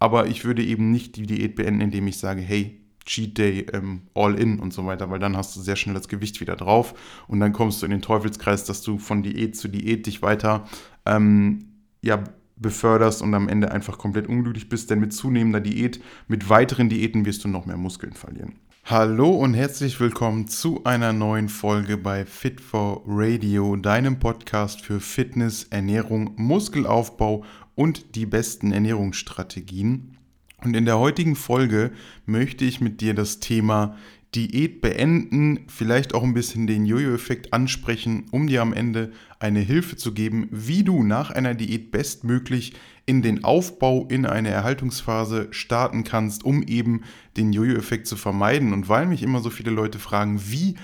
aber ich würde eben nicht die Diät beenden, indem ich sage, hey, Cheat Day ähm, all in und so weiter, weil dann hast du sehr schnell das Gewicht wieder drauf und dann kommst du in den Teufelskreis, dass du von Diät zu Diät dich weiter ähm, ja, beförderst und am Ende einfach komplett unglücklich bist, denn mit zunehmender Diät, mit weiteren Diäten wirst du noch mehr Muskeln verlieren. Hallo und herzlich willkommen zu einer neuen Folge bei Fit for Radio, deinem Podcast für Fitness, Ernährung, Muskelaufbau und die besten Ernährungsstrategien. Und in der heutigen Folge möchte ich mit dir das Thema Diät beenden, vielleicht auch ein bisschen den Jojo-Effekt ansprechen, um dir am Ende eine Hilfe zu geben, wie du nach einer Diät bestmöglich in den Aufbau, in eine Erhaltungsphase starten kannst, um eben den Jojo-Effekt zu vermeiden. Und weil mich immer so viele Leute fragen, wie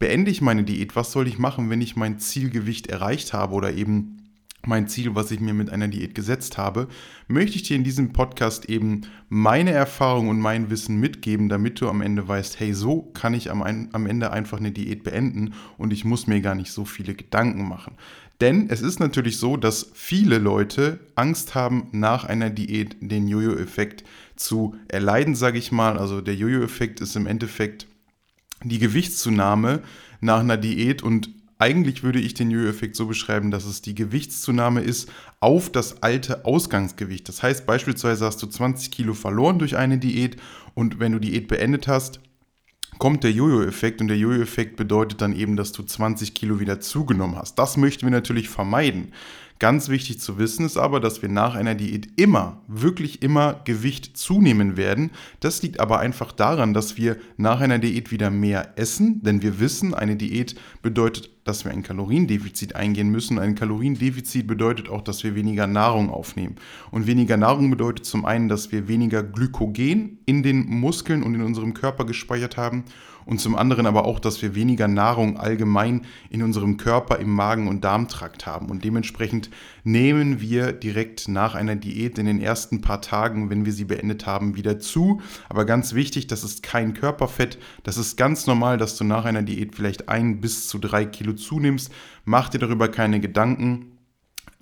beende ich meine Diät, was soll ich machen, wenn ich mein Zielgewicht erreicht habe oder eben mein Ziel, was ich mir mit einer Diät gesetzt habe, möchte ich dir in diesem Podcast eben meine Erfahrung und mein Wissen mitgeben, damit du am Ende weißt, hey, so kann ich am, am Ende einfach eine Diät beenden und ich muss mir gar nicht so viele Gedanken machen. Denn es ist natürlich so, dass viele Leute Angst haben, nach einer Diät den Jojo-Effekt zu erleiden, sage ich mal. Also der Jojo-Effekt ist im Endeffekt die Gewichtszunahme nach einer Diät und eigentlich würde ich den Jojo-Effekt so beschreiben, dass es die Gewichtszunahme ist auf das alte Ausgangsgewicht. Das heißt, beispielsweise hast du 20 Kilo verloren durch eine Diät und wenn du Diät beendet hast, kommt der Jojo-Effekt und der Jojo-Effekt bedeutet dann eben, dass du 20 Kilo wieder zugenommen hast. Das möchten wir natürlich vermeiden. Ganz wichtig zu wissen ist aber, dass wir nach einer Diät immer, wirklich immer Gewicht zunehmen werden. Das liegt aber einfach daran, dass wir nach einer Diät wieder mehr essen, denn wir wissen, eine Diät bedeutet, dass wir ein Kaloriendefizit eingehen müssen. Ein Kaloriendefizit bedeutet auch, dass wir weniger Nahrung aufnehmen. Und weniger Nahrung bedeutet zum einen, dass wir weniger Glykogen in den Muskeln und in unserem Körper gespeichert haben und zum anderen aber auch, dass wir weniger Nahrung allgemein in unserem Körper, im Magen- und Darmtrakt haben. Und dementsprechend nehmen wir direkt nach einer Diät in den ersten paar Tagen, wenn wir sie beendet haben, wieder zu. Aber ganz wichtig, das ist kein Körperfett. Das ist ganz normal, dass du nach einer Diät vielleicht ein bis zu drei Kilo zunimmst. Mach dir darüber keine Gedanken.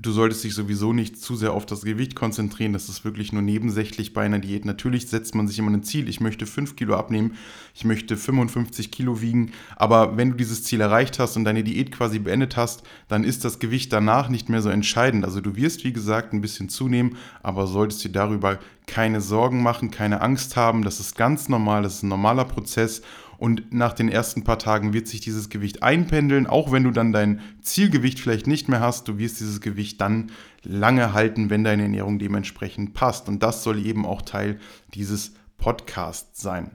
Du solltest dich sowieso nicht zu sehr auf das Gewicht konzentrieren. Das ist wirklich nur nebensächlich bei einer Diät. Natürlich setzt man sich immer ein Ziel. Ich möchte 5 Kilo abnehmen. Ich möchte 55 Kilo wiegen. Aber wenn du dieses Ziel erreicht hast und deine Diät quasi beendet hast, dann ist das Gewicht danach nicht mehr so entscheidend. Also du wirst, wie gesagt, ein bisschen zunehmen, aber solltest dir darüber keine Sorgen machen, keine Angst haben. Das ist ganz normal. Das ist ein normaler Prozess. Und nach den ersten paar Tagen wird sich dieses Gewicht einpendeln, auch wenn du dann dein Zielgewicht vielleicht nicht mehr hast. Du wirst dieses Gewicht dann lange halten, wenn deine Ernährung dementsprechend passt. Und das soll eben auch Teil dieses Podcasts sein.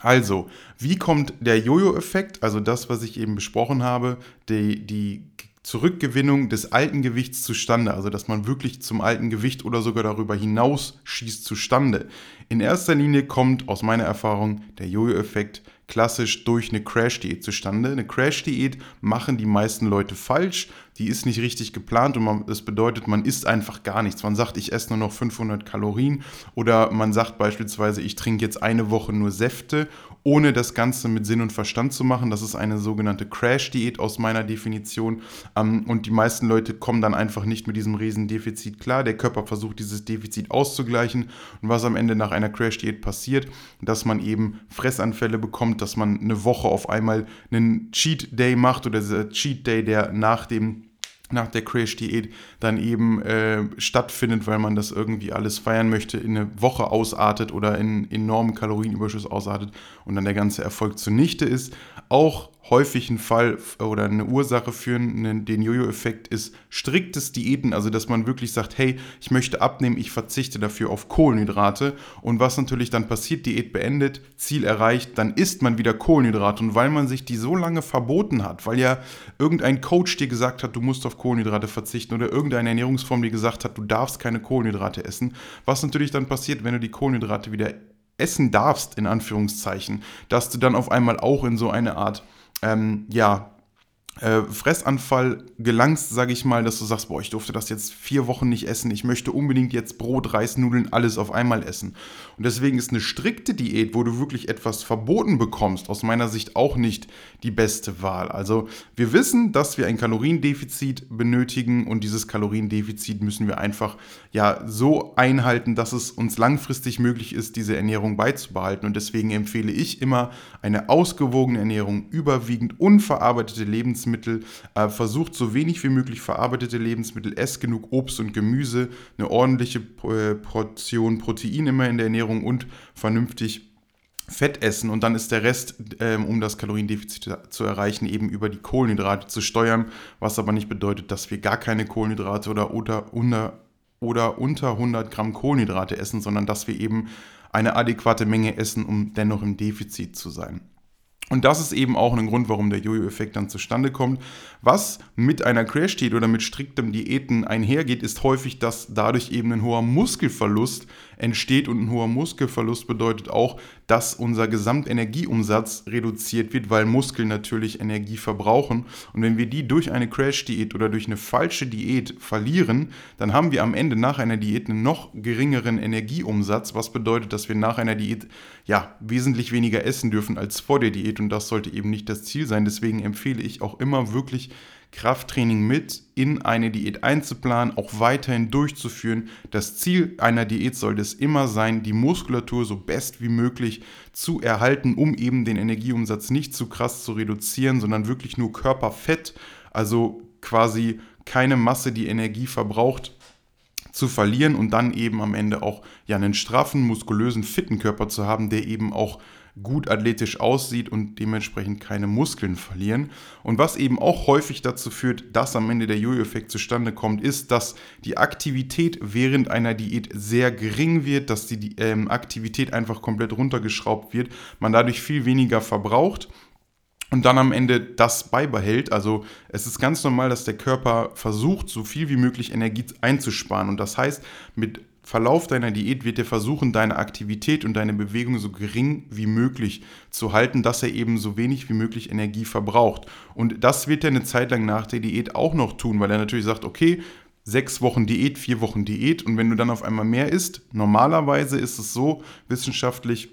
Also, wie kommt der Jojo-Effekt, also das, was ich eben besprochen habe, die, die Zurückgewinnung des alten Gewichts zustande, also dass man wirklich zum alten Gewicht oder sogar darüber hinaus schießt zustande. In erster Linie kommt aus meiner Erfahrung der Jojo-Effekt klassisch durch eine Crash-Diät zustande. Eine Crash-Diät machen die meisten Leute falsch. Die ist nicht richtig geplant und man, das bedeutet, man isst einfach gar nichts. Man sagt, ich esse nur noch 500 Kalorien oder man sagt beispielsweise, ich trinke jetzt eine Woche nur Säfte, ohne das Ganze mit Sinn und Verstand zu machen. Das ist eine sogenannte Crash-Diät aus meiner Definition. Ähm, und die meisten Leute kommen dann einfach nicht mit diesem Riesendefizit klar. Der Körper versucht, dieses Defizit auszugleichen. Und was am Ende nach einer Crash-Diät passiert, dass man eben Fressanfälle bekommt, dass man eine Woche auf einmal einen Cheat Day macht oder dieser Cheat Day, der nach dem nach der Crash-Diät dann eben äh, stattfindet, weil man das irgendwie alles feiern möchte, in eine Woche ausartet oder in enormen Kalorienüberschuss ausartet und dann der ganze Erfolg zunichte ist. Auch häufig ein Fall oder eine Ursache für den Jojo-Effekt ist striktes Diäten, also dass man wirklich sagt, hey, ich möchte abnehmen, ich verzichte dafür auf Kohlenhydrate. Und was natürlich dann passiert, Diät beendet, Ziel erreicht, dann isst man wieder Kohlenhydrate. Und weil man sich die so lange verboten hat, weil ja irgendein Coach dir gesagt hat, du musst auf Kohlenhydrate verzichten oder irgendeine Ernährungsform dir gesagt hat, du darfst keine Kohlenhydrate essen, was natürlich dann passiert, wenn du die Kohlenhydrate wieder essen darfst, in Anführungszeichen, dass du dann auf einmal auch in so eine Art ähm, ja, äh, Fressanfall gelangst, sage ich mal, dass du sagst, boah, ich durfte das jetzt vier Wochen nicht essen, ich möchte unbedingt jetzt Brot, Reis, Nudeln, alles auf einmal essen. Und deswegen ist eine strikte Diät, wo du wirklich etwas verboten bekommst, aus meiner Sicht auch nicht die beste Wahl. Also wir wissen, dass wir ein Kaloriendefizit benötigen und dieses Kaloriendefizit müssen wir einfach ja so einhalten, dass es uns langfristig möglich ist, diese Ernährung beizubehalten. Und deswegen empfehle ich immer eine ausgewogene Ernährung, überwiegend unverarbeitete Lebensmittel, Lebensmittel, äh, versucht so wenig wie möglich verarbeitete Lebensmittel, esst genug Obst und Gemüse, eine ordentliche äh, Portion Protein immer in der Ernährung und vernünftig Fett essen und dann ist der Rest, ähm, um das Kaloriendefizit zu erreichen, eben über die Kohlenhydrate zu steuern, was aber nicht bedeutet, dass wir gar keine Kohlenhydrate oder, oder, unter, oder unter 100 Gramm Kohlenhydrate essen, sondern dass wir eben eine adäquate Menge essen, um dennoch im Defizit zu sein. Und das ist eben auch ein Grund, warum der Jojo-Effekt dann zustande kommt. Was mit einer Crash-Diät oder mit striktem Diäten einhergeht, ist häufig, dass dadurch eben ein hoher Muskelverlust entsteht und ein hoher Muskelverlust bedeutet auch, dass unser Gesamtenergieumsatz reduziert wird, weil Muskeln natürlich Energie verbrauchen. Und wenn wir die durch eine Crash-Diät oder durch eine falsche Diät verlieren, dann haben wir am Ende nach einer Diät einen noch geringeren Energieumsatz, was bedeutet, dass wir nach einer Diät ja wesentlich weniger essen dürfen als vor der Diät und das sollte eben nicht das Ziel sein. Deswegen empfehle ich auch immer wirklich Krafttraining mit in eine Diät einzuplanen, auch weiterhin durchzuführen. Das Ziel einer Diät sollte es immer sein, die Muskulatur so best wie möglich zu erhalten, um eben den Energieumsatz nicht zu krass zu reduzieren, sondern wirklich nur Körperfett, also quasi keine Masse, die Energie verbraucht, zu verlieren und dann eben am Ende auch ja einen straffen, muskulösen, fitten Körper zu haben, der eben auch gut athletisch aussieht und dementsprechend keine Muskeln verlieren. Und was eben auch häufig dazu führt, dass am Ende der Jojo-Effekt zustande kommt, ist, dass die Aktivität während einer Diät sehr gering wird, dass die ähm, Aktivität einfach komplett runtergeschraubt wird, man dadurch viel weniger verbraucht und dann am Ende das beibehält. Also es ist ganz normal, dass der Körper versucht, so viel wie möglich Energie einzusparen. Und das heißt, mit Verlauf deiner Diät wird er versuchen, deine Aktivität und deine Bewegung so gering wie möglich zu halten, dass er eben so wenig wie möglich Energie verbraucht. Und das wird er eine Zeit lang nach der Diät auch noch tun, weil er natürlich sagt, okay, sechs Wochen Diät, vier Wochen Diät und wenn du dann auf einmal mehr isst, normalerweise ist es so wissenschaftlich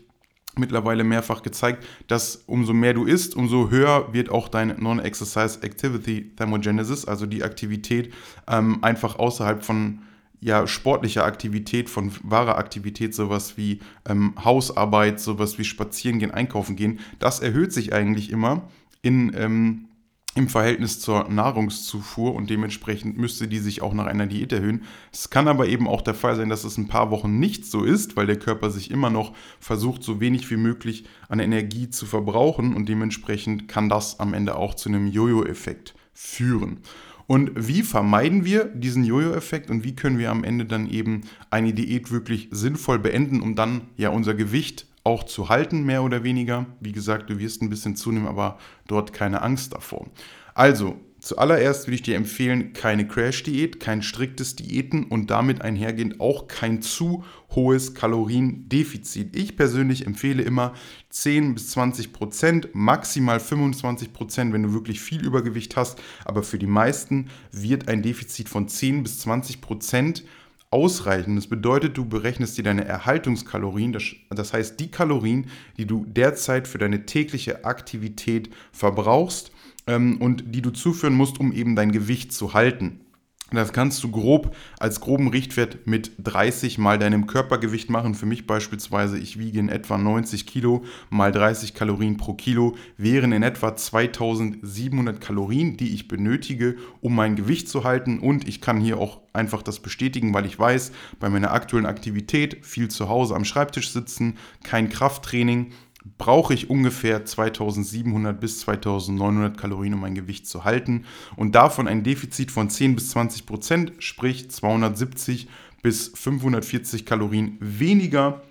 mittlerweile mehrfach gezeigt, dass umso mehr du isst, umso höher wird auch dein Non-Exercise Activity Thermogenesis, also die Aktivität ähm, einfach außerhalb von ja, sportliche Aktivität, von wahrer Aktivität, sowas wie ähm, Hausarbeit, sowas wie Spazieren gehen, Einkaufen gehen, das erhöht sich eigentlich immer in, ähm, im Verhältnis zur Nahrungszufuhr und dementsprechend müsste die sich auch nach einer Diät erhöhen. Es kann aber eben auch der Fall sein, dass es ein paar Wochen nicht so ist, weil der Körper sich immer noch versucht, so wenig wie möglich an Energie zu verbrauchen und dementsprechend kann das am Ende auch zu einem Jojo-Effekt führen. Und wie vermeiden wir diesen Jojo-Effekt und wie können wir am Ende dann eben eine Diät wirklich sinnvoll beenden, um dann ja unser Gewicht auch zu halten, mehr oder weniger. Wie gesagt, du wirst ein bisschen zunehmen, aber dort keine Angst davor. Also, Zuallererst würde ich dir empfehlen, keine Crash-Diät, kein striktes Diäten und damit einhergehend auch kein zu hohes Kaloriendefizit. Ich persönlich empfehle immer 10 bis 20 Prozent, maximal 25 Prozent, wenn du wirklich viel Übergewicht hast. Aber für die meisten wird ein Defizit von 10 bis 20 Prozent ausreichen. Das bedeutet, du berechnest dir deine Erhaltungskalorien, das, das heißt die Kalorien, die du derzeit für deine tägliche Aktivität verbrauchst ähm, und die du zuführen musst, um eben dein Gewicht zu halten. Das kannst du grob als groben Richtwert mit 30 mal deinem Körpergewicht machen. Für mich beispielsweise, ich wiege in etwa 90 Kilo mal 30 Kalorien pro Kilo, wären in etwa 2700 Kalorien, die ich benötige, um mein Gewicht zu halten. Und ich kann hier auch einfach das bestätigen, weil ich weiß, bei meiner aktuellen Aktivität, viel zu Hause am Schreibtisch sitzen, kein Krafttraining, brauche ich ungefähr 2700 bis 2900 Kalorien, um mein Gewicht zu halten. Und davon ein Defizit von 10 bis 20 Prozent, sprich 270 bis 540 Kalorien weniger,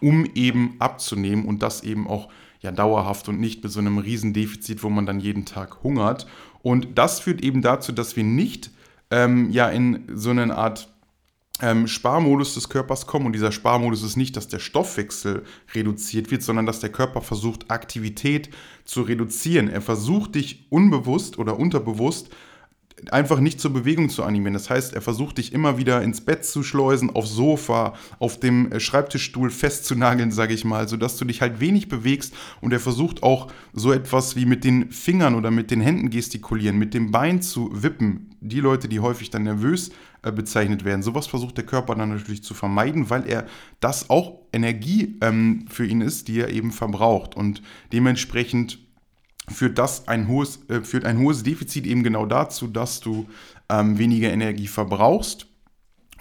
um eben abzunehmen und das eben auch ja dauerhaft und nicht mit so einem Riesendefizit, wo man dann jeden Tag hungert. Und das führt eben dazu, dass wir nicht ähm, ja in so eine Art ähm, Sparmodus des Körpers kommen. Und dieser Sparmodus ist nicht, dass der Stoffwechsel reduziert wird, sondern dass der Körper versucht, Aktivität zu reduzieren. Er versucht dich unbewusst oder unterbewusst einfach nicht zur Bewegung zu animieren. Das heißt, er versucht dich immer wieder ins Bett zu schleusen, aufs Sofa, auf dem äh, Schreibtischstuhl festzunageln, sage ich mal, sodass du dich halt wenig bewegst und er versucht auch so etwas wie mit den Fingern oder mit den Händen gestikulieren, mit dem Bein zu wippen. Die Leute, die häufig dann nervös bezeichnet werden, sowas versucht der Körper dann natürlich zu vermeiden, weil er das auch Energie ähm, für ihn ist, die er eben verbraucht und dementsprechend führt das ein hohes, äh, führt ein hohes Defizit eben genau dazu, dass du ähm, weniger Energie verbrauchst.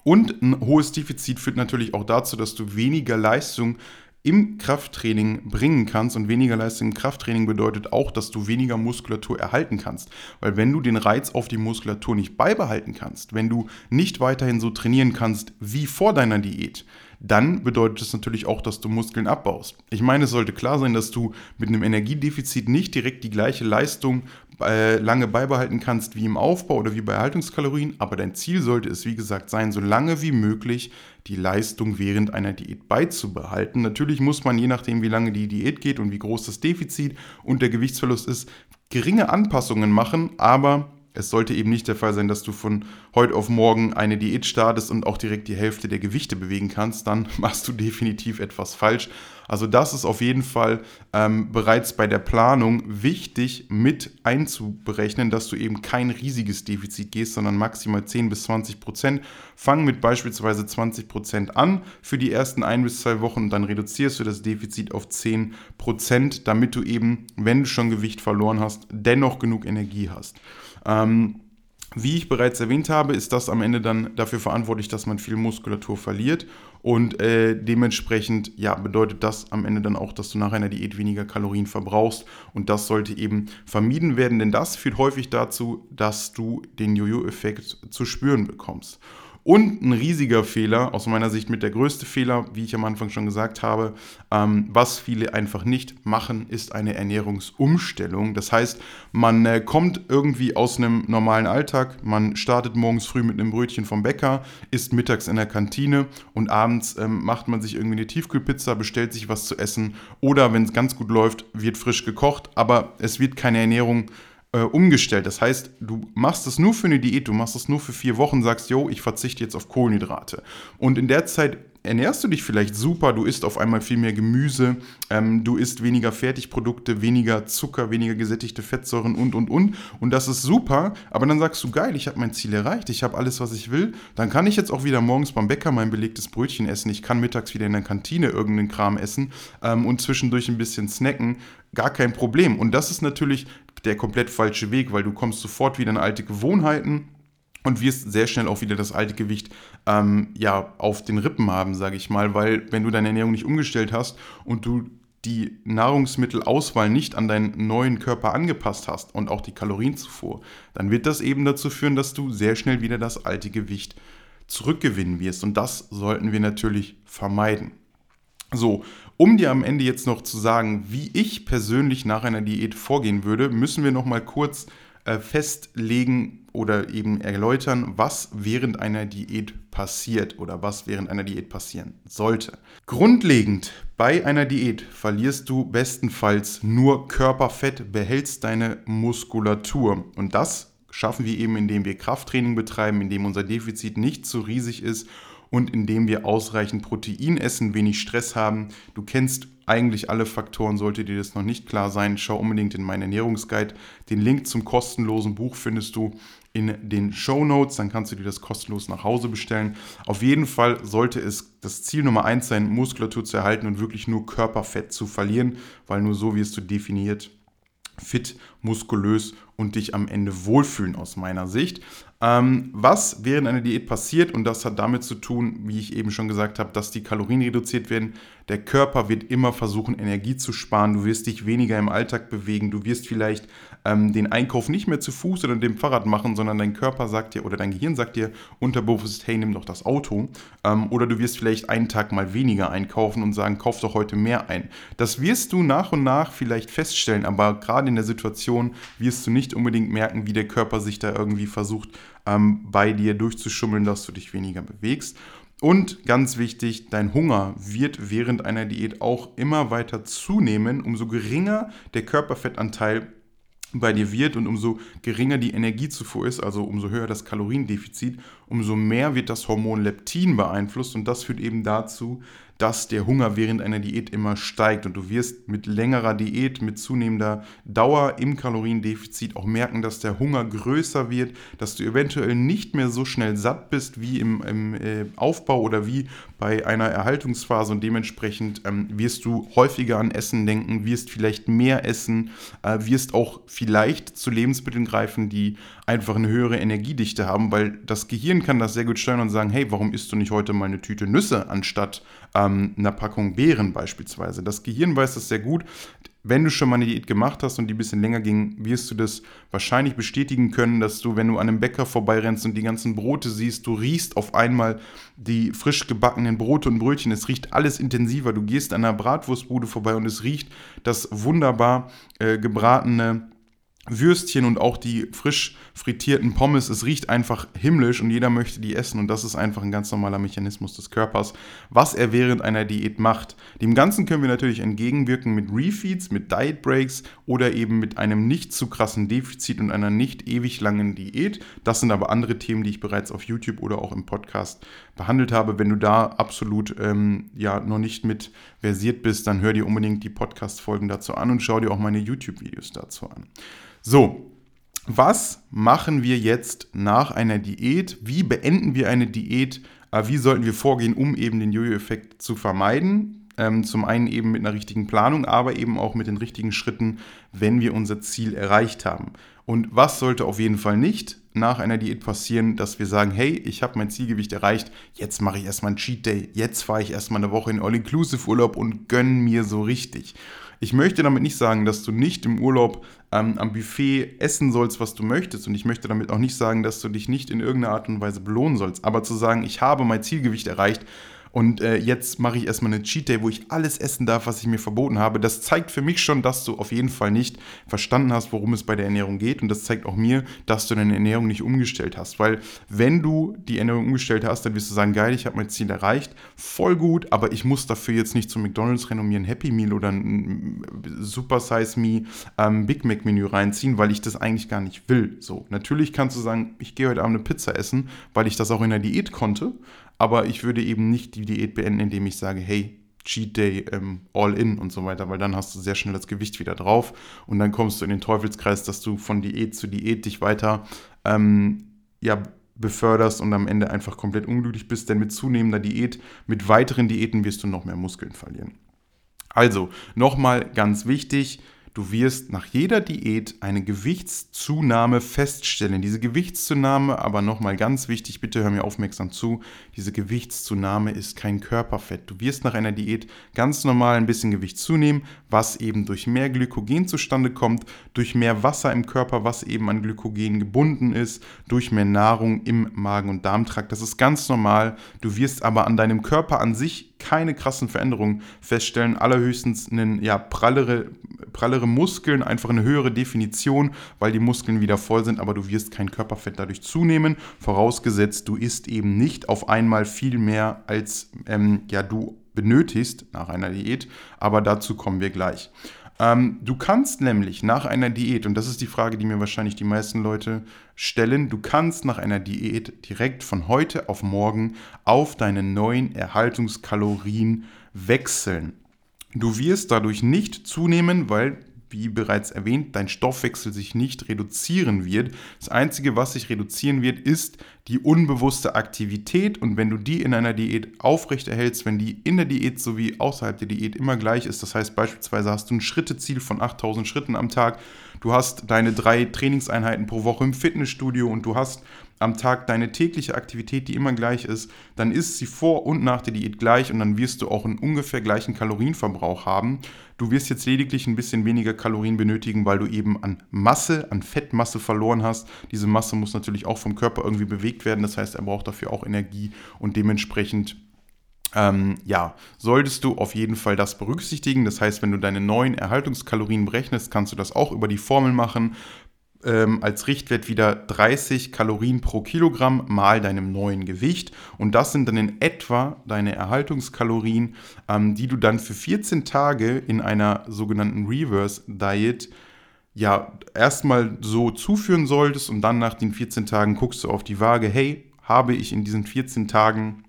Und ein hohes Defizit führt natürlich auch dazu, dass du weniger Leistung im Krafttraining bringen kannst. Und weniger Leistung im Krafttraining bedeutet auch, dass du weniger Muskulatur erhalten kannst. Weil wenn du den Reiz auf die Muskulatur nicht beibehalten kannst, wenn du nicht weiterhin so trainieren kannst wie vor deiner Diät, dann bedeutet es natürlich auch, dass du Muskeln abbaust. Ich meine, es sollte klar sein, dass du mit einem Energiedefizit nicht direkt die gleiche Leistung äh, lange beibehalten kannst wie im Aufbau oder wie bei Erhaltungskalorien, aber dein Ziel sollte es, wie gesagt, sein, so lange wie möglich die Leistung während einer Diät beizubehalten. Natürlich muss man, je nachdem, wie lange die Diät geht und wie groß das Defizit und der Gewichtsverlust ist, geringe Anpassungen machen, aber es sollte eben nicht der Fall sein, dass du von heute auf morgen eine Diät startest und auch direkt die Hälfte der Gewichte bewegen kannst. Dann machst du definitiv etwas falsch. Also das ist auf jeden Fall ähm, bereits bei der Planung wichtig mit einzuberechnen, dass du eben kein riesiges Defizit gehst, sondern maximal 10 bis 20 Prozent. Fang mit beispielsweise 20 Prozent an für die ersten ein bis zwei Wochen, dann reduzierst du das Defizit auf 10 Prozent, damit du eben, wenn du schon Gewicht verloren hast, dennoch genug Energie hast. Ähm, wie ich bereits erwähnt habe, ist das am Ende dann dafür verantwortlich, dass man viel Muskulatur verliert. Und äh, dementsprechend ja, bedeutet das am Ende dann auch, dass du nach einer Diät weniger Kalorien verbrauchst. Und das sollte eben vermieden werden, denn das führt häufig dazu, dass du den Jojo-Effekt zu spüren bekommst. Und ein riesiger Fehler, aus meiner Sicht mit der größte Fehler, wie ich am Anfang schon gesagt habe, ähm, was viele einfach nicht machen, ist eine Ernährungsumstellung. Das heißt, man äh, kommt irgendwie aus einem normalen Alltag, man startet morgens früh mit einem Brötchen vom Bäcker, isst mittags in der Kantine und abends ähm, macht man sich irgendwie eine Tiefkühlpizza, bestellt sich was zu essen oder wenn es ganz gut läuft, wird frisch gekocht, aber es wird keine Ernährung äh, umgestellt. Das heißt, du machst es nur für eine Diät, du machst es nur für vier Wochen, sagst, yo, ich verzichte jetzt auf Kohlenhydrate. Und in der Zeit ernährst du dich vielleicht super, du isst auf einmal viel mehr Gemüse, ähm, du isst weniger Fertigprodukte, weniger Zucker, weniger gesättigte Fettsäuren und, und, und. Und das ist super, aber dann sagst du, geil, ich habe mein Ziel erreicht, ich habe alles, was ich will. Dann kann ich jetzt auch wieder morgens beim Bäcker mein belegtes Brötchen essen, ich kann mittags wieder in der Kantine irgendeinen Kram essen ähm, und zwischendurch ein bisschen snacken. Gar kein Problem. Und das ist natürlich der komplett falsche Weg, weil du kommst sofort wieder in alte Gewohnheiten und wirst sehr schnell auch wieder das alte Gewicht ähm, ja, auf den Rippen haben, sage ich mal, weil wenn du deine Ernährung nicht umgestellt hast und du die Nahrungsmittelauswahl nicht an deinen neuen Körper angepasst hast und auch die Kalorienzufuhr, dann wird das eben dazu führen, dass du sehr schnell wieder das alte Gewicht zurückgewinnen wirst. Und das sollten wir natürlich vermeiden. So, um dir am Ende jetzt noch zu sagen, wie ich persönlich nach einer Diät vorgehen würde, müssen wir noch mal kurz äh, festlegen oder eben erläutern, was während einer Diät passiert oder was während einer Diät passieren sollte. Grundlegend bei einer Diät verlierst du bestenfalls nur Körperfett, behältst deine Muskulatur und das schaffen wir eben, indem wir Krafttraining betreiben, indem unser Defizit nicht so riesig ist und indem wir ausreichend Protein essen, wenig Stress haben. Du kennst eigentlich alle Faktoren, sollte dir das noch nicht klar sein, schau unbedingt in meinen Ernährungsguide. Den Link zum kostenlosen Buch findest du in den Show Notes, dann kannst du dir das kostenlos nach Hause bestellen. Auf jeden Fall sollte es das Ziel Nummer eins sein, Muskulatur zu erhalten und wirklich nur Körperfett zu verlieren, weil nur so wirst du definiert fit, muskulös und dich am Ende wohlfühlen aus meiner Sicht. Ähm, was während einer Diät passiert, und das hat damit zu tun, wie ich eben schon gesagt habe, dass die Kalorien reduziert werden. Der Körper wird immer versuchen, Energie zu sparen. Du wirst dich weniger im Alltag bewegen. Du wirst vielleicht ähm, den Einkauf nicht mehr zu Fuß oder dem Fahrrad machen, sondern dein Körper sagt dir oder dein Gehirn sagt dir unterbewusst, hey, nimm doch das Auto. Ähm, oder du wirst vielleicht einen Tag mal weniger einkaufen und sagen, kauf doch heute mehr ein. Das wirst du nach und nach vielleicht feststellen, aber gerade in der Situation wirst du nicht nicht unbedingt merken, wie der Körper sich da irgendwie versucht, ähm, bei dir durchzuschummeln, dass du dich weniger bewegst. Und ganz wichtig, dein Hunger wird während einer Diät auch immer weiter zunehmen. Umso geringer der Körperfettanteil bei dir wird und umso geringer die Energiezufuhr ist, also umso höher das Kaloriendefizit, umso mehr wird das Hormon Leptin beeinflusst und das führt eben dazu, dass der Hunger während einer Diät immer steigt und du wirst mit längerer Diät, mit zunehmender Dauer im Kaloriendefizit auch merken, dass der Hunger größer wird, dass du eventuell nicht mehr so schnell satt bist wie im, im äh, Aufbau oder wie bei einer Erhaltungsphase und dementsprechend ähm, wirst du häufiger an Essen denken, wirst vielleicht mehr essen, äh, wirst auch vielleicht zu Lebensmitteln greifen, die einfach eine höhere Energiedichte haben, weil das Gehirn kann das sehr gut steuern und sagen, hey, warum isst du nicht heute mal eine Tüte Nüsse anstatt ähm, einer Packung Beeren beispielsweise. Das Gehirn weiß das sehr gut. Wenn du schon mal eine Diät gemacht hast und die ein bisschen länger ging, wirst du das wahrscheinlich bestätigen können, dass du, wenn du an einem Bäcker vorbeirennst und die ganzen Brote siehst, du riechst auf einmal die frisch gebackenen Brote und Brötchen. Es riecht alles intensiver. Du gehst an einer Bratwurstbude vorbei und es riecht das wunderbar äh, gebratene Würstchen und auch die frisch frittierten Pommes, es riecht einfach himmlisch und jeder möchte die essen und das ist einfach ein ganz normaler Mechanismus des Körpers, was er während einer Diät macht. Dem Ganzen können wir natürlich entgegenwirken mit Refeeds, mit Diet Breaks oder eben mit einem nicht zu krassen Defizit und einer nicht ewig langen Diät. Das sind aber andere Themen, die ich bereits auf YouTube oder auch im Podcast behandelt habe. Wenn du da absolut ähm, ja noch nicht mit versiert bist, dann hör dir unbedingt die Podcast-Folgen dazu an und schau dir auch meine YouTube-Videos dazu an. So, was machen wir jetzt nach einer Diät? Wie beenden wir eine Diät? Äh, wie sollten wir vorgehen, um eben den Jojo-Effekt zu vermeiden? Ähm, zum einen eben mit einer richtigen Planung, aber eben auch mit den richtigen Schritten, wenn wir unser Ziel erreicht haben. Und was sollte auf jeden Fall nicht nach einer Diät passieren, dass wir sagen, hey, ich habe mein Zielgewicht erreicht, jetzt mache ich erstmal einen Cheat Day, jetzt fahre ich erstmal eine Woche in All-Inclusive-Urlaub und gönne mir so richtig. Ich möchte damit nicht sagen, dass du nicht im Urlaub ähm, am Buffet essen sollst, was du möchtest. Und ich möchte damit auch nicht sagen, dass du dich nicht in irgendeiner Art und Weise belohnen sollst. Aber zu sagen, ich habe mein Zielgewicht erreicht und äh, jetzt mache ich erstmal eine Cheat Day, wo ich alles essen darf, was ich mir verboten habe. Das zeigt für mich schon, dass du auf jeden Fall nicht verstanden hast, worum es bei der Ernährung geht. Und das zeigt auch mir, dass du deine Ernährung nicht umgestellt hast. Weil wenn du die Ernährung umgestellt hast, dann wirst du sagen, geil, ich habe mein Ziel erreicht. Voll gut, aber ich muss dafür jetzt nicht zu McDonalds rennen und mir ein Happy Meal oder ein Super Size Me ähm, Big Mac Menü reinziehen, weil ich das eigentlich gar nicht will. So, natürlich kannst du sagen, ich gehe heute Abend eine Pizza essen, weil ich das auch in der Diät konnte. Aber ich würde eben nicht die Diät beenden, indem ich sage, hey, Cheat Day, ähm, all in und so weiter, weil dann hast du sehr schnell das Gewicht wieder drauf und dann kommst du in den Teufelskreis, dass du von Diät zu Diät dich weiter ähm, ja, beförderst und am Ende einfach komplett unglücklich bist, denn mit zunehmender Diät, mit weiteren Diäten wirst du noch mehr Muskeln verlieren. Also, nochmal ganz wichtig, Du wirst nach jeder Diät eine Gewichtszunahme feststellen. Diese Gewichtszunahme, aber nochmal ganz wichtig, bitte hör mir aufmerksam zu, diese Gewichtszunahme ist kein Körperfett. Du wirst nach einer Diät ganz normal ein bisschen Gewicht zunehmen, was eben durch mehr Glykogen zustande kommt, durch mehr Wasser im Körper, was eben an Glykogen gebunden ist, durch mehr Nahrung im Magen- und Darmtrakt. Das ist ganz normal. Du wirst aber an deinem Körper an sich keine krassen Veränderungen feststellen, allerhöchstens einen ja, prallere, prallere Muskeln, einfach eine höhere Definition, weil die Muskeln wieder voll sind, aber du wirst kein Körperfett dadurch zunehmen, vorausgesetzt du isst eben nicht auf einmal viel mehr, als ähm, ja, du benötigst nach einer Diät, aber dazu kommen wir gleich. Ähm, du kannst nämlich nach einer Diät, und das ist die Frage, die mir wahrscheinlich die meisten Leute stellen, du kannst nach einer Diät direkt von heute auf morgen auf deine neuen Erhaltungskalorien wechseln. Du wirst dadurch nicht zunehmen, weil wie bereits erwähnt, dein Stoffwechsel sich nicht reduzieren wird. Das Einzige, was sich reduzieren wird, ist die unbewusste Aktivität. Und wenn du die in einer Diät aufrechterhältst, wenn die in der Diät sowie außerhalb der Diät immer gleich ist, das heißt beispielsweise hast du ein Schritteziel von 8000 Schritten am Tag, du hast deine drei Trainingseinheiten pro Woche im Fitnessstudio und du hast am Tag deine tägliche Aktivität, die immer gleich ist, dann ist sie vor und nach der Diät gleich und dann wirst du auch einen ungefähr gleichen Kalorienverbrauch haben. Du wirst jetzt lediglich ein bisschen weniger Kalorien benötigen, weil du eben an Masse, an Fettmasse verloren hast. Diese Masse muss natürlich auch vom Körper irgendwie bewegt werden. Das heißt, er braucht dafür auch Energie und dementsprechend ähm, ja, solltest du auf jeden Fall das berücksichtigen. Das heißt, wenn du deine neuen Erhaltungskalorien berechnest, kannst du das auch über die Formel machen ähm, als Richtwert wieder 30 Kalorien pro Kilogramm mal deinem neuen Gewicht. Und das sind dann in etwa deine Erhaltungskalorien, ähm, die du dann für 14 Tage in einer sogenannten Reverse Diet ja erstmal so zuführen solltest und dann nach den 14 Tagen guckst du auf die Waage, hey, habe ich in diesen 14 Tagen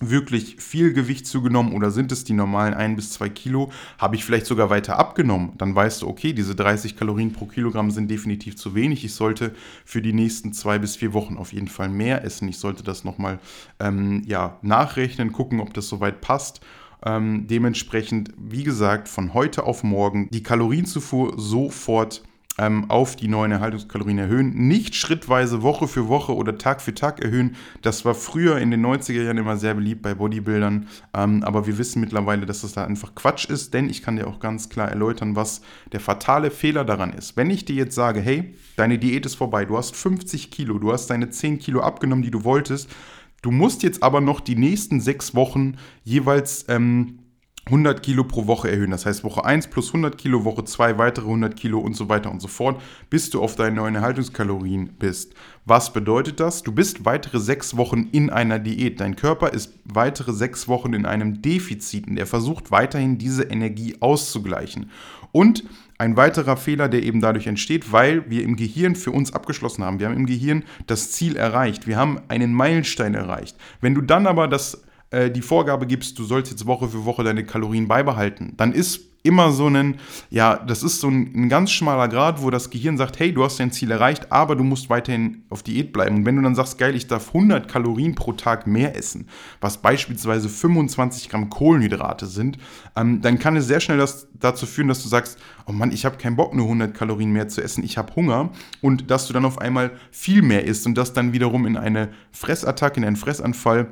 wirklich viel Gewicht zugenommen oder sind es die normalen 1 bis 2 Kilo? Habe ich vielleicht sogar weiter abgenommen? Dann weißt du, okay, diese 30 Kalorien pro Kilogramm sind definitiv zu wenig. Ich sollte für die nächsten zwei bis vier Wochen auf jeden Fall mehr essen. Ich sollte das nochmal ähm, ja, nachrechnen, gucken, ob das soweit passt. Ähm, dementsprechend, wie gesagt, von heute auf morgen die Kalorienzufuhr sofort ähm, auf die neuen Erhaltungskalorien erhöhen. Nicht schrittweise Woche für Woche oder Tag für Tag erhöhen. Das war früher in den 90er Jahren immer sehr beliebt bei Bodybuildern. Ähm, aber wir wissen mittlerweile, dass das da einfach Quatsch ist, denn ich kann dir auch ganz klar erläutern, was der fatale Fehler daran ist. Wenn ich dir jetzt sage, hey, deine Diät ist vorbei, du hast 50 Kilo, du hast deine 10 Kilo abgenommen, die du wolltest, du musst jetzt aber noch die nächsten sechs Wochen jeweils ähm, 100 Kilo pro Woche erhöhen. Das heißt, Woche 1 plus 100 Kilo, Woche 2 weitere 100 Kilo und so weiter und so fort, bis du auf deine neuen Erhaltungskalorien bist. Was bedeutet das? Du bist weitere sechs Wochen in einer Diät. Dein Körper ist weitere sechs Wochen in einem Defizit und er versucht weiterhin diese Energie auszugleichen. Und ein weiterer Fehler, der eben dadurch entsteht, weil wir im Gehirn für uns abgeschlossen haben. Wir haben im Gehirn das Ziel erreicht. Wir haben einen Meilenstein erreicht. Wenn du dann aber das äh, die Vorgabe gibst, du sollst jetzt Woche für Woche deine Kalorien beibehalten, dann ist immer so ein, ja, das ist so ein, ein, ganz schmaler Grad, wo das Gehirn sagt, hey, du hast dein Ziel erreicht, aber du musst weiterhin auf Diät bleiben. Und wenn du dann sagst, geil, ich darf 100 Kalorien pro Tag mehr essen, was beispielsweise 25 Gramm Kohlenhydrate sind, ähm, dann kann es sehr schnell das, dazu führen, dass du sagst, oh Mann, ich habe keinen Bock, nur 100 Kalorien mehr zu essen, ich habe Hunger und dass du dann auf einmal viel mehr isst und das dann wiederum in eine Fressattacke, in einen Fressanfall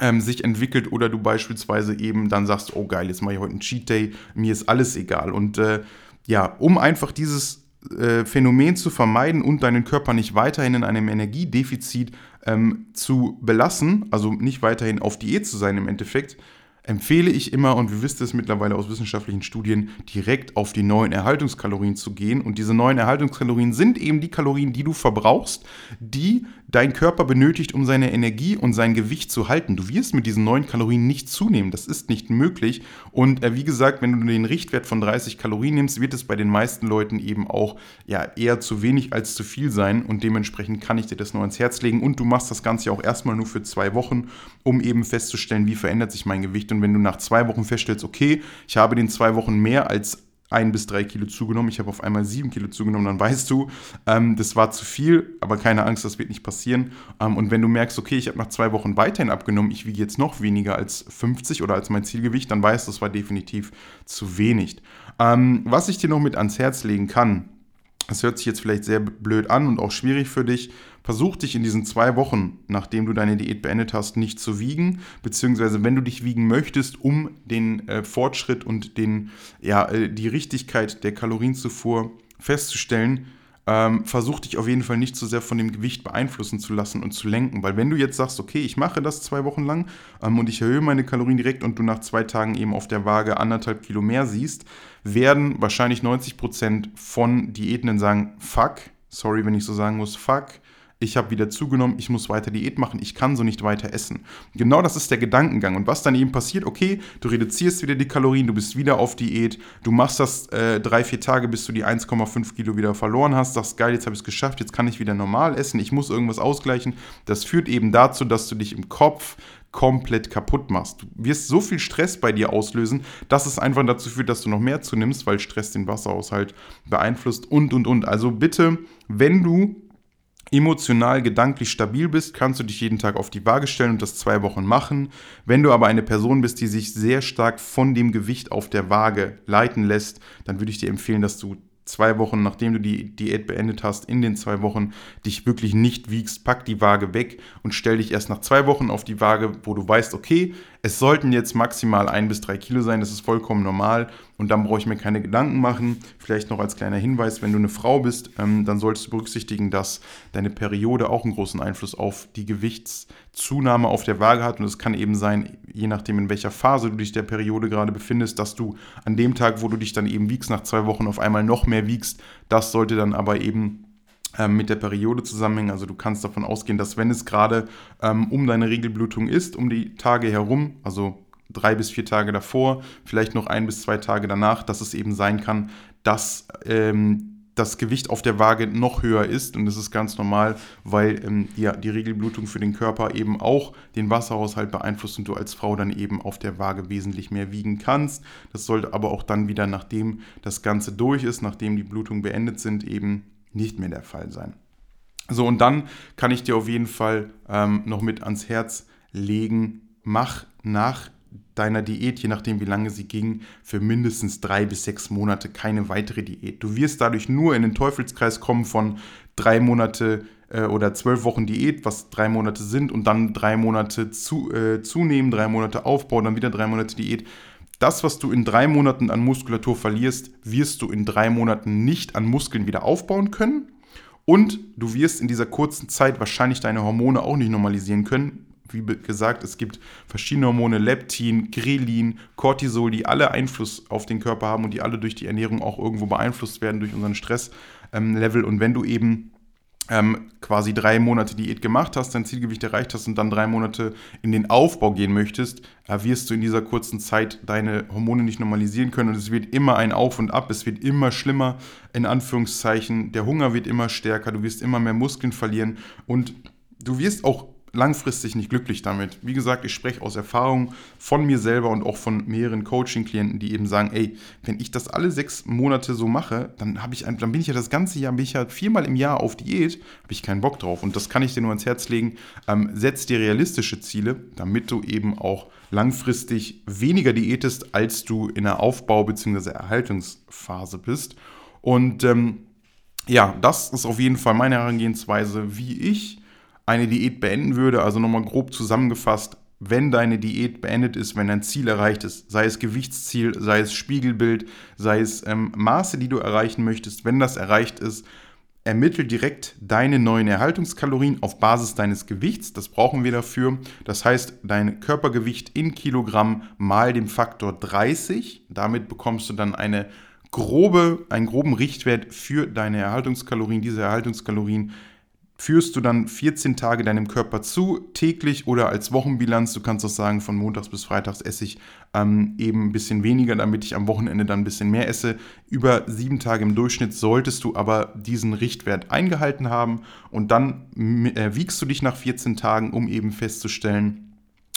ähm, sich entwickelt oder du beispielsweise eben dann sagst, oh geil, jetzt mache ich heute einen Cheat Day, mir ist alles egal. Und äh, ja, um einfach dieses äh, Phänomen zu vermeiden und deinen Körper nicht weiterhin in einem Energiedefizit ähm, zu belassen, also nicht weiterhin auf Diät zu sein im Endeffekt, empfehle ich immer, und wir wissen es mittlerweile aus wissenschaftlichen Studien, direkt auf die neuen Erhaltungskalorien zu gehen. Und diese neuen Erhaltungskalorien sind eben die Kalorien, die du verbrauchst, die dein Körper benötigt, um seine Energie und sein Gewicht zu halten. Du wirst mit diesen neuen Kalorien nicht zunehmen. Das ist nicht möglich. Und äh, wie gesagt, wenn du den Richtwert von 30 Kalorien nimmst, wird es bei den meisten Leuten eben auch ja, eher zu wenig als zu viel sein. Und dementsprechend kann ich dir das nur ans Herz legen. Und du machst das Ganze auch erstmal nur für zwei Wochen, um eben festzustellen, wie verändert sich mein Gewicht. Und wenn du nach zwei Wochen feststellst, okay, ich habe den zwei Wochen mehr als ein bis drei Kilo zugenommen. Ich habe auf einmal sieben Kilo zugenommen, dann weißt du, ähm, das war zu viel, aber keine Angst, das wird nicht passieren. Ähm, und wenn du merkst, okay, ich habe nach zwei Wochen weiterhin abgenommen, ich wiege jetzt noch weniger als 50 oder als mein Zielgewicht, dann weißt du, das war definitiv zu wenig. Ähm, was ich dir noch mit ans Herz legen kann, das hört sich jetzt vielleicht sehr blöd an und auch schwierig für dich. Versuch dich in diesen zwei Wochen, nachdem du deine Diät beendet hast, nicht zu wiegen, beziehungsweise wenn du dich wiegen möchtest, um den äh, Fortschritt und den, ja, äh, die Richtigkeit der Kalorienzufuhr festzustellen, ähm, versuch dich auf jeden Fall nicht zu sehr von dem Gewicht beeinflussen zu lassen und zu lenken. Weil wenn du jetzt sagst, okay, ich mache das zwei Wochen lang ähm, und ich erhöhe meine Kalorien direkt und du nach zwei Tagen eben auf der Waage anderthalb Kilo mehr siehst, werden wahrscheinlich 90 Prozent von Diätenden sagen, fuck, sorry, wenn ich so sagen muss, fuck, ich habe wieder zugenommen, ich muss weiter Diät machen, ich kann so nicht weiter essen. Genau das ist der Gedankengang. Und was dann eben passiert, okay, du reduzierst wieder die Kalorien, du bist wieder auf Diät, du machst das äh, drei, vier Tage, bis du die 1,5 Kilo wieder verloren hast, sagst, geil, jetzt habe ich es geschafft, jetzt kann ich wieder normal essen, ich muss irgendwas ausgleichen. Das führt eben dazu, dass du dich im Kopf komplett kaputt machst. Du wirst so viel Stress bei dir auslösen, dass es einfach dazu führt, dass du noch mehr zunimmst, weil Stress den Wasserhaushalt beeinflusst und, und, und. Also bitte, wenn du emotional, gedanklich stabil bist, kannst du dich jeden Tag auf die Waage stellen und das zwei Wochen machen. Wenn du aber eine Person bist, die sich sehr stark von dem Gewicht auf der Waage leiten lässt, dann würde ich dir empfehlen, dass du zwei Wochen, nachdem du die Diät beendet hast, in den zwei Wochen dich wirklich nicht wiegst, pack die Waage weg und stell dich erst nach zwei Wochen auf die Waage, wo du weißt, okay, es sollten jetzt maximal ein bis drei Kilo sein, das ist vollkommen normal und dann brauche ich mir keine Gedanken machen. Vielleicht noch als kleiner Hinweis, wenn du eine Frau bist, ähm, dann solltest du berücksichtigen, dass deine Periode auch einen großen Einfluss auf die Gewichtszunahme auf der Waage hat und es kann eben sein, je nachdem in welcher Phase du dich der Periode gerade befindest, dass du an dem Tag, wo du dich dann eben wiegst, nach zwei Wochen auf einmal noch mehr wiegst. Das sollte dann aber eben mit der Periode zusammenhängen. Also du kannst davon ausgehen, dass wenn es gerade ähm, um deine Regelblutung ist, um die Tage herum, also drei bis vier Tage davor, vielleicht noch ein bis zwei Tage danach, dass es eben sein kann, dass ähm, das Gewicht auf der Waage noch höher ist. Und das ist ganz normal, weil ähm, ja, die Regelblutung für den Körper eben auch den Wasserhaushalt beeinflusst und du als Frau dann eben auf der Waage wesentlich mehr wiegen kannst. Das sollte aber auch dann wieder, nachdem das Ganze durch ist, nachdem die Blutungen beendet sind, eben nicht mehr der Fall sein. So, und dann kann ich dir auf jeden Fall ähm, noch mit ans Herz legen, mach nach deiner Diät, je nachdem wie lange sie ging, für mindestens drei bis sechs Monate keine weitere Diät. Du wirst dadurch nur in den Teufelskreis kommen von drei Monate äh, oder zwölf Wochen Diät, was drei Monate sind, und dann drei Monate zu, äh, zunehmen, drei Monate Aufbau, dann wieder drei Monate Diät. Das, was du in drei Monaten an Muskulatur verlierst, wirst du in drei Monaten nicht an Muskeln wieder aufbauen können. Und du wirst in dieser kurzen Zeit wahrscheinlich deine Hormone auch nicht normalisieren können. Wie gesagt, es gibt verschiedene Hormone, Leptin, Grelin, Cortisol, die alle Einfluss auf den Körper haben und die alle durch die Ernährung auch irgendwo beeinflusst werden durch unseren Stresslevel. Und wenn du eben ähm, quasi drei Monate Diät gemacht hast, dein Zielgewicht erreicht hast und dann drei Monate in den Aufbau gehen möchtest, äh, wirst du in dieser kurzen Zeit deine Hormone nicht normalisieren können und es wird immer ein Auf und Ab, es wird immer schlimmer, in Anführungszeichen, der Hunger wird immer stärker, du wirst immer mehr Muskeln verlieren. Und du wirst auch langfristig nicht glücklich damit. Wie gesagt, ich spreche aus Erfahrung von mir selber und auch von mehreren Coaching-Klienten, die eben sagen, ey, wenn ich das alle sechs Monate so mache, dann habe ich, dann bin ich ja das ganze Jahr, bin ich ja viermal im Jahr auf Diät, habe ich keinen Bock drauf. Und das kann ich dir nur ans Herz legen. Ähm, setz dir realistische Ziele, damit du eben auch langfristig weniger diätest, als du in der Aufbau- bzw. Erhaltungsphase bist. Und ähm, ja, das ist auf jeden Fall meine Herangehensweise, wie ich eine Diät beenden würde, also nochmal grob zusammengefasst, wenn deine Diät beendet ist, wenn dein Ziel erreicht ist, sei es Gewichtsziel, sei es Spiegelbild, sei es ähm, Maße, die du erreichen möchtest, wenn das erreicht ist, ermittel direkt deine neuen Erhaltungskalorien auf Basis deines Gewichts. Das brauchen wir dafür. Das heißt, dein Körpergewicht in Kilogramm mal dem Faktor 30. Damit bekommst du dann eine grobe, einen groben Richtwert für deine Erhaltungskalorien. Diese Erhaltungskalorien führst du dann 14 Tage deinem Körper zu, täglich oder als Wochenbilanz. Du kannst auch sagen, von montags bis freitags esse ich ähm, eben ein bisschen weniger, damit ich am Wochenende dann ein bisschen mehr esse. Über sieben Tage im Durchschnitt solltest du aber diesen Richtwert eingehalten haben und dann äh, wiegst du dich nach 14 Tagen, um eben festzustellen,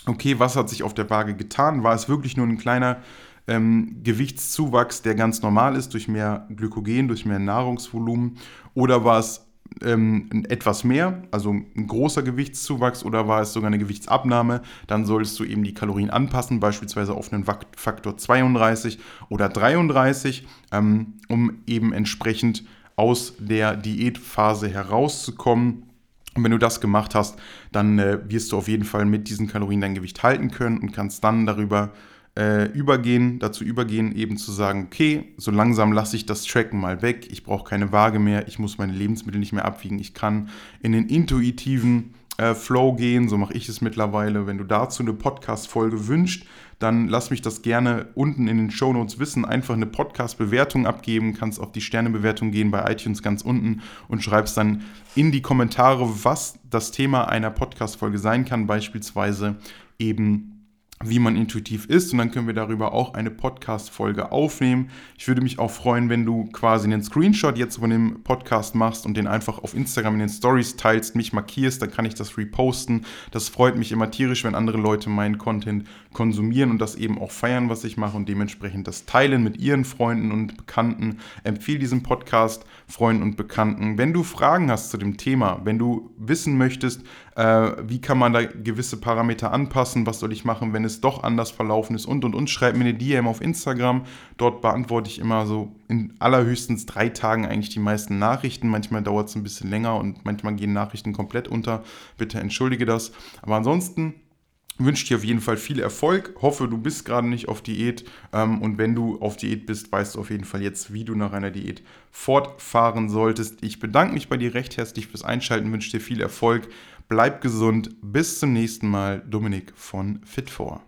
okay, was hat sich auf der Waage getan? War es wirklich nur ein kleiner ähm, Gewichtszuwachs, der ganz normal ist, durch mehr Glykogen, durch mehr Nahrungsvolumen? Oder war es ähm, etwas mehr, also ein großer Gewichtszuwachs oder war es sogar eine Gewichtsabnahme, dann solltest du eben die Kalorien anpassen, beispielsweise auf einen Faktor 32 oder 33, ähm, um eben entsprechend aus der Diätphase herauszukommen. Und wenn du das gemacht hast, dann äh, wirst du auf jeden Fall mit diesen Kalorien dein Gewicht halten können und kannst dann darüber äh, übergehen, dazu übergehen, eben zu sagen, okay, so langsam lasse ich das Tracken mal weg, ich brauche keine Waage mehr, ich muss meine Lebensmittel nicht mehr abwiegen, ich kann in den intuitiven äh, Flow gehen, so mache ich es mittlerweile. Wenn du dazu eine Podcast-Folge wünschst, dann lass mich das gerne unten in den Show Notes wissen. Einfach eine Podcast-Bewertung abgeben, kannst auf die Sternebewertung gehen bei iTunes ganz unten und schreibst dann in die Kommentare, was das Thema einer Podcast-Folge sein kann, beispielsweise eben wie man intuitiv ist und dann können wir darüber auch eine Podcast-Folge aufnehmen. Ich würde mich auch freuen, wenn du quasi einen Screenshot jetzt von dem Podcast machst und den einfach auf Instagram in den Stories teilst, mich markierst, dann kann ich das reposten. Das freut mich immer tierisch, wenn andere Leute meinen Content konsumieren und das eben auch feiern, was ich mache und dementsprechend das teilen mit ihren Freunden und Bekannten. Empfehle diesen Podcast Freunden und Bekannten. Wenn du Fragen hast zu dem Thema, wenn du wissen möchtest, äh, wie kann man da gewisse Parameter anpassen, was soll ich machen, wenn es doch anders verlaufen ist und und und, schreib mir eine DM auf Instagram. Dort beantworte ich immer so in allerhöchstens drei Tagen eigentlich die meisten Nachrichten. Manchmal dauert es ein bisschen länger und manchmal gehen Nachrichten komplett unter. Bitte entschuldige das. Aber ansonsten wünsche dir auf jeden Fall viel Erfolg. Hoffe, du bist gerade nicht auf Diät. Ähm, und wenn du auf Diät bist, weißt du auf jeden Fall jetzt, wie du nach einer Diät fortfahren solltest. Ich bedanke mich bei dir recht herzlich fürs Einschalten, wünsche dir viel Erfolg. Bleib gesund. Bis zum nächsten Mal. Dominik von Fit4.